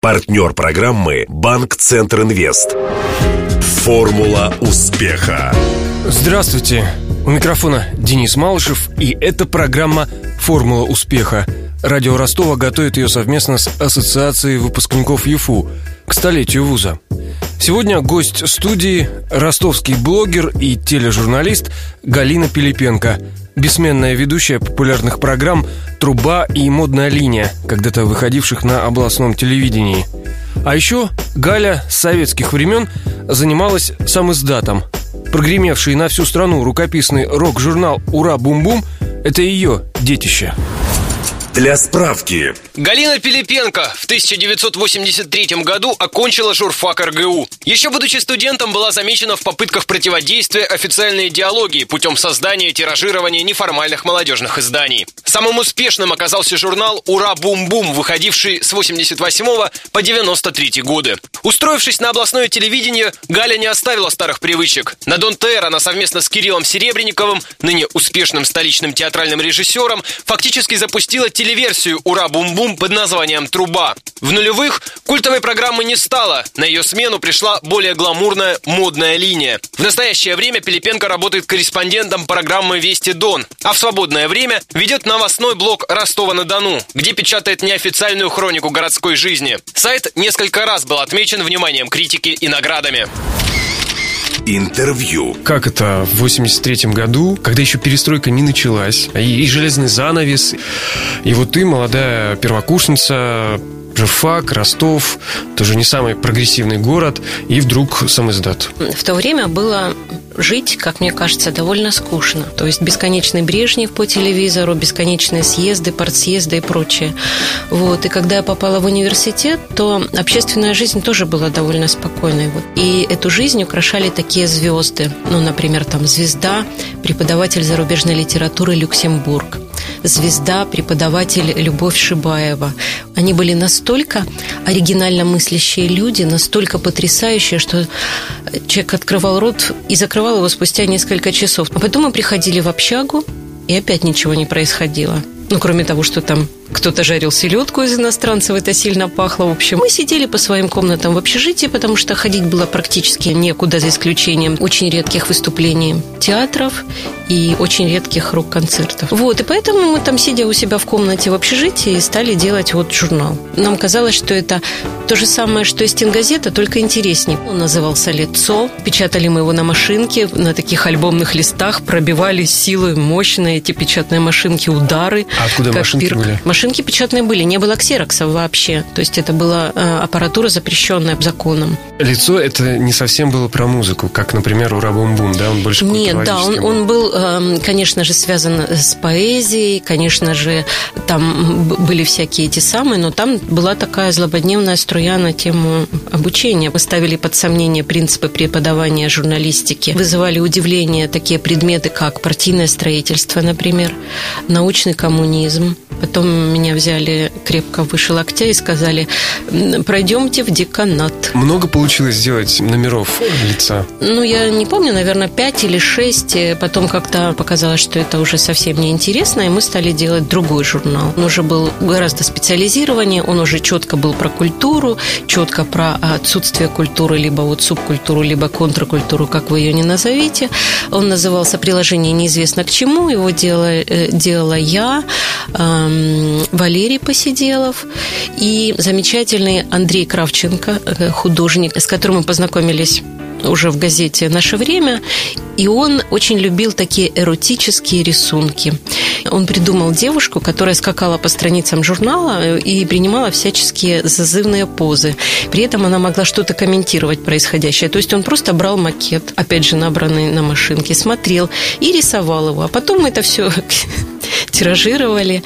Партнер программы «Банк Центр Инвест». Формула успеха. Здравствуйте. У микрофона Денис Малышев, и это программа «Формула успеха». Радио Ростова готовит ее совместно с Ассоциацией выпускников ЮФУ к столетию вуза. Сегодня гость студии – ростовский блогер и тележурналист Галина Пилипенко, бессменная ведущая популярных программ «Труба» и «Модная линия», когда-то выходивших на областном телевидении. А еще Галя с советских времен занималась сам издатом. Прогремевший на всю страну рукописный рок-журнал «Ура, бум-бум» – это ее детище. Для справки. Галина Пилипенко в 1983 году окончила журфак РГУ. Еще будучи студентом, была замечена в попытках противодействия официальной идеологии путем создания и тиражирования неформальных молодежных изданий. Самым успешным оказался журнал «Ура, бум-бум», выходивший с 88 по 93 годы. Устроившись на областное телевидение, Галя не оставила старых привычек. На Дон ТР она совместно с Кириллом Серебренниковым, ныне успешным столичным театральным режиссером, фактически запустила телевидение версию «Ура, бум-бум» под названием «Труба». В нулевых культовой программы не стало. На ее смену пришла более гламурная модная линия. В настоящее время Пилипенко работает корреспондентом программы «Вести Дон», а в свободное время ведет новостной блог Ростова-на-Дону, где печатает неофициальную хронику городской жизни. Сайт несколько раз был отмечен вниманием критики и наградами. Интервью. Как это в 83 году, когда еще перестройка не началась, и, и железный занавес, и вот ты, молодая первокурсница, Жифак, Ростов, тоже не самый прогрессивный город, и вдруг сам издат. В то время было жить, как мне кажется, довольно скучно. То есть бесконечный Брежнев по телевизору, бесконечные съезды, партсъезды и прочее. Вот. И когда я попала в университет, то общественная жизнь тоже была довольно спокойной. Вот. И эту жизнь украшали такие звезды. Ну, например, там «Звезда», преподаватель зарубежной литературы Люксембург звезда, преподаватель Любовь Шибаева. Они были настолько оригинально мыслящие люди, настолько потрясающие, что человек открывал рот и закрывал его спустя несколько часов. А потом мы приходили в общагу, и опять ничего не происходило. Ну, кроме того, что там кто-то жарил селедку из иностранцев, это сильно пахло. В общем, мы сидели по своим комнатам в общежитии, потому что ходить было практически некуда, за исключением очень редких выступлений театров и очень редких рок-концертов. Вот, и поэтому мы там, сидя у себя в комнате в общежитии, стали делать вот журнал. Нам казалось, что это то же самое, что и стенгазета, только интереснее. Он назывался «Лицо». Печатали мы его на машинке, на таких альбомных листах, пробивали силой мощно эти печатные машинки, удары. А откуда машинки пирк. были? Машинки печатные были, не было ксероксов вообще. То есть это была э, аппаратура, запрещенная законом. Лицо это не совсем было про музыку, как, например, у Рабумбум, да? Он больше Нет, да, он, он был, э, конечно же, связан с поэзией, конечно же, там были всякие эти самые, но там была такая злободневная струя на тему обучения. Поставили под сомнение принципы преподавания журналистики, вызывали удивление такие предметы, как партийное строительство, например, научный коммунизм, Потом меня взяли крепко выше локтя и сказали, пройдемте в деканат. Много получилось сделать номеров лица? Ну, я не помню, наверное, пять или шесть. Потом как-то показалось, что это уже совсем неинтересно, и мы стали делать другой журнал. Он уже был гораздо специализированнее, он уже четко был про культуру, четко про отсутствие культуры, либо вот субкультуру, либо контркультуру, как вы ее не назовите. Он назывался «Приложение неизвестно к чему», его делала, э, делала я, Валерий Посиделов и замечательный Андрей Кравченко, э, художник, с которым мы познакомились уже в газете «Наше время», и он очень любил такие эротические рисунки. Он придумал девушку, которая скакала по страницам журнала э, и принимала всяческие зазывные позы. При этом она могла что-то комментировать происходящее. То есть он просто брал макет, опять же, набранный на машинке, смотрел и рисовал его. А потом это все тиражировали,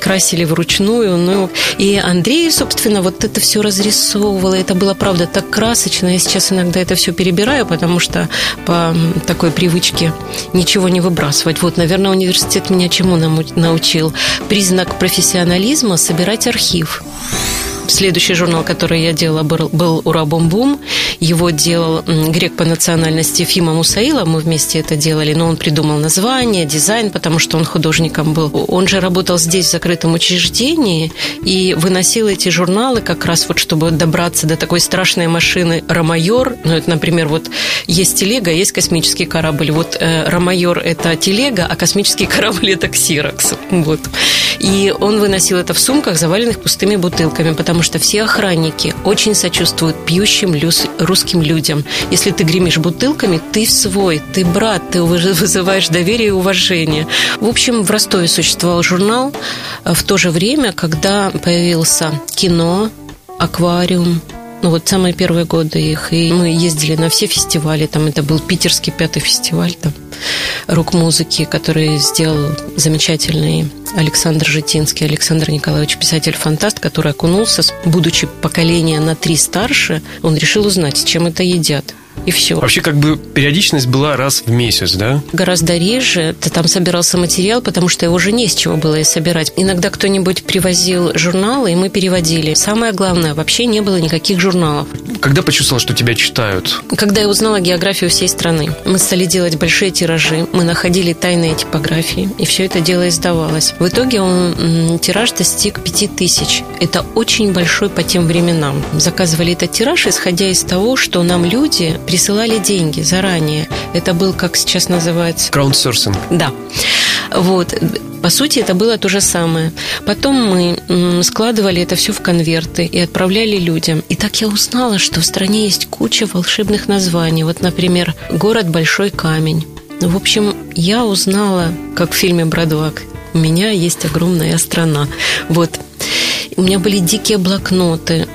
красили вручную. Ну, и Андрей, собственно, вот это все разрисовывал. Это было, правда, так красочно. Я сейчас иногда это все перебираю, потому что по такой привычке ничего не выбрасывать. Вот, наверное, университет меня чему научил? Признак профессионализма – собирать архив. Следующий журнал, который я делала, был, был «Ура Бум Бум». Его делал грек по национальности Фима Мусаила. Мы вместе это делали, но он придумал название, дизайн, потому что он художником был. Он же работал здесь, в закрытом учреждении, и выносил эти журналы как раз вот, чтобы добраться до такой страшной машины «Ромайор». Ну, это, например, вот есть телега, есть космический корабль. Вот э, «Ромайор» — это телега, а космический корабль — это «Ксирокс». Вот. И он выносил это в сумках, заваленных пустыми бутылками, потому что все охранники очень сочувствуют пьющим русским людям. Если ты гремишь бутылками, ты свой, ты брат, ты вызываешь доверие и уважение. В общем, в Ростове существовал журнал э, в то же время, когда появился кино, аквариум, ну вот самые первые годы их. И мы ездили на все фестивали. Там это был питерский пятый фестиваль там, рок-музыки, который сделал замечательный Александр Житинский. Александр Николаевич, писатель-фантаст, который окунулся, будучи поколение на три старше, он решил узнать, чем это едят и все. Вообще, как бы периодичность была раз в месяц, да? Гораздо реже. Ты там собирался материал, потому что его уже не с чего было и собирать. Иногда кто-нибудь привозил журналы, и мы переводили. Самое главное, вообще не было никаких журналов. Когда почувствовал, что тебя читают? Когда я узнала географию всей страны. Мы стали делать большие тиражи, мы находили тайные типографии, и все это дело издавалось. В итоге он, тираж достиг пяти тысяч. Это очень большой по тем временам. Заказывали этот тираж, исходя из того, что нам люди присылали деньги заранее. Это был, как сейчас называется... Краудсорсинг. Да. Вот. По сути, это было то же самое. Потом мы складывали это все в конверты и отправляли людям. И так я узнала, что в стране есть куча волшебных названий. Вот, например, город Большой Камень. В общем, я узнала, как в фильме «Бродвак», у меня есть огромная страна. Вот. У меня были дикие блокноты,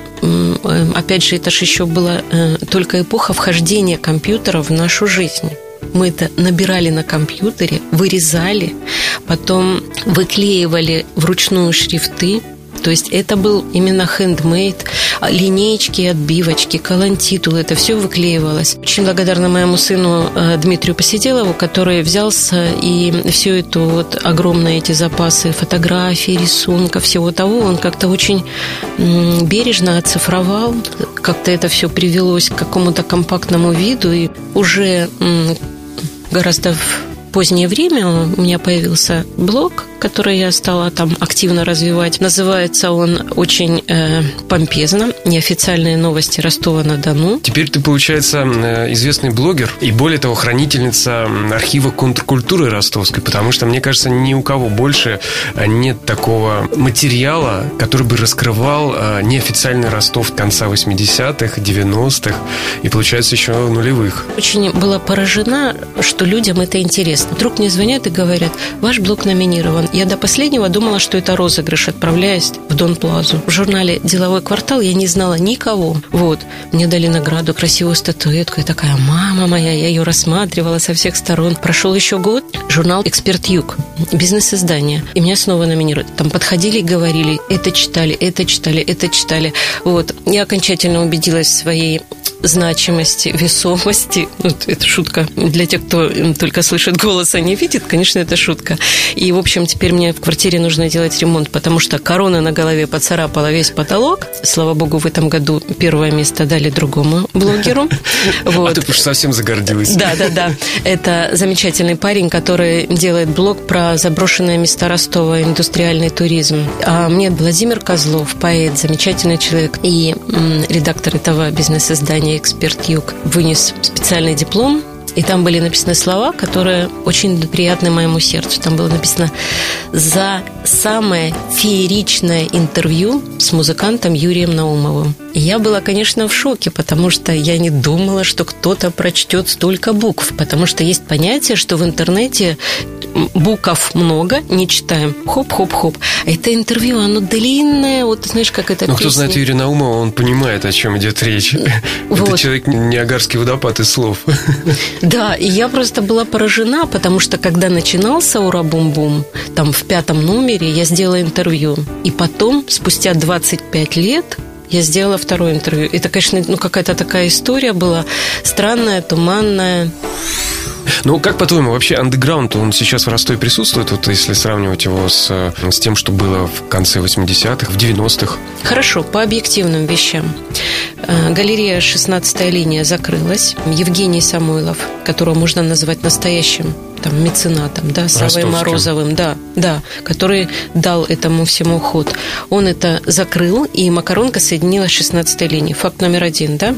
опять же, это же еще была э, только эпоха вхождения компьютера в нашу жизнь. Мы это набирали на компьютере, вырезали, потом выклеивали вручную шрифты, то есть это был именно хендмейд, линеечки, отбивочки, калантитул, это все выклеивалось. Очень благодарна моему сыну э, Дмитрию Посиделову, который взялся и все это вот огромные эти запасы фотографий, рисунков, всего того, он как-то очень бережно оцифровал, как-то это все привелось к какому-то компактному виду, и уже гораздо позднее время у меня появился блог, который я стала там активно развивать. Называется он очень э, помпезно «Неофициальные новости Ростова-на-Дону». Теперь ты, получается, э, известный блогер и, более того, хранительница архива контркультуры ростовской, потому что, мне кажется, ни у кого больше э, нет такого материала, который бы раскрывал э, неофициальный Ростов конца 80-х, 90-х и, получается, еще нулевых. Очень была поражена, что людям это интересно. Вдруг мне звонят и говорят, ваш блог номинирован я до последнего думала, что это розыгрыш, отправляясь в Дон Плазу. В журнале «Деловой квартал» я не знала никого. Вот. Мне дали награду, красивую статуэтку. И такая, мама моя, я ее рассматривала со всех сторон. Прошел еще год. Журнал «Эксперт Юг». Бизнес-издание. И меня снова номинируют. Там подходили и говорили, это читали, это читали, это читали. Вот. Я окончательно убедилась в своей значимости, весомости. Вот это шутка для тех, кто только слышит голос, а не видит. Конечно, это шутка. И, в общем, теперь мне в квартире нужно делать ремонт, потому что корона на голове поцарапала весь потолок. Слава богу, в этом году первое место дали другому блогеру. Вот. А ты уж совсем загордилась. Да, да, да. Это замечательный парень, который делает блог про заброшенные места Ростова, индустриальный туризм. А мне Владимир Козлов, поэт, замечательный человек и редактор этого бизнес-издания «Эксперт Юг», вынес специальный диплом и там были написаны слова, которые очень приятны моему сердцу. Там было написано «За самое фееричное интервью с музыкантом Юрием Наумовым». И я была, конечно, в шоке, потому что я не думала, что кто-то прочтет столько букв. Потому что есть понятие, что в интернете букв много, не читаем. Хоп-хоп-хоп. А это интервью, оно длинное, вот знаешь, как это Ну, кто знает Юрия Наумова, он понимает, о чем идет речь. Вот. Это человек Ниагарский водопад из слов. Да, и я просто была поражена, потому что когда начинался «Ура Бум-Бум», там в пятом номере я сделала интервью. И потом, спустя 25 лет, я сделала второе интервью. Это, конечно, ну, какая-то такая история была странная, туманная. Ну, как по-твоему, вообще андеграунд, он сейчас в Ростове присутствует, вот если сравнивать его с, с тем, что было в конце 80-х, в 90-х? Хорошо, по объективным вещам. Э, галерея «16 линия» закрылась. Евгений Самойлов, которого можно назвать настоящим там, меценатом, да, Савой Морозовым, да, да, который дал этому всему ход. Он это закрыл, и Макаронка соединилась с 16 линией. Факт номер один, да.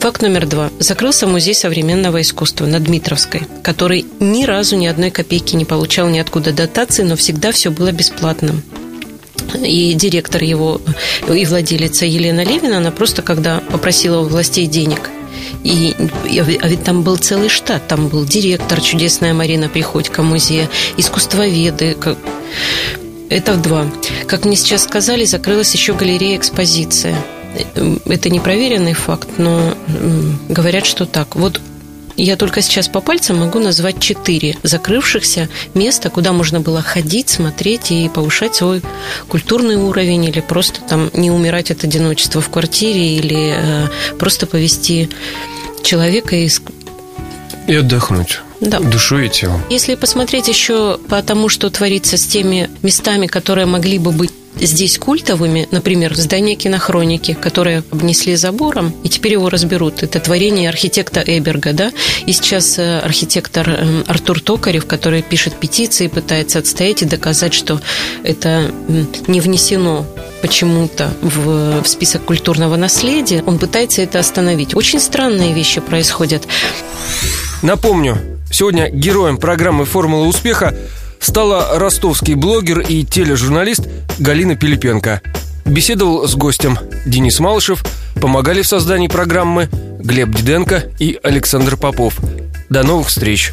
Факт номер два. Закрылся музей современного искусства на Дмитровской, который ни разу ни одной копейки не получал ниоткуда дотации, но всегда все было бесплатным и директор его, и владелица Елена Левина, она просто когда попросила у властей денег, и, а ведь там был целый штат, там был директор, чудесная Марина Приходько музея, искусствоведы, как... это в два. Как мне сейчас сказали, закрылась еще галерея экспозиция. Это непроверенный факт, но говорят, что так. Вот я только сейчас по пальцам могу назвать четыре закрывшихся места, куда можно было ходить, смотреть и повышать свой культурный уровень или просто там не умирать от одиночества в квартире или э, просто повести человека из... И отдохнуть. Да. Душой и телом. Если посмотреть еще по тому, что творится с теми местами, которые могли бы быть здесь культовыми, например, здание кинохроники, которое обнесли забором, и теперь его разберут. Это творение архитекта Эберга, да, и сейчас э, архитектор эм, Артур Токарев, который пишет петиции, пытается отстоять и доказать, что это не внесено почему-то в, в список культурного наследия, он пытается это остановить. Очень странные вещи происходят. Напомню, сегодня героем программы «Формула успеха» стала ростовский блогер и тележурналист Галина Пилипенко. Беседовал с гостем Денис Малышев, помогали в создании программы Глеб Диденко и Александр Попов. До новых встреч!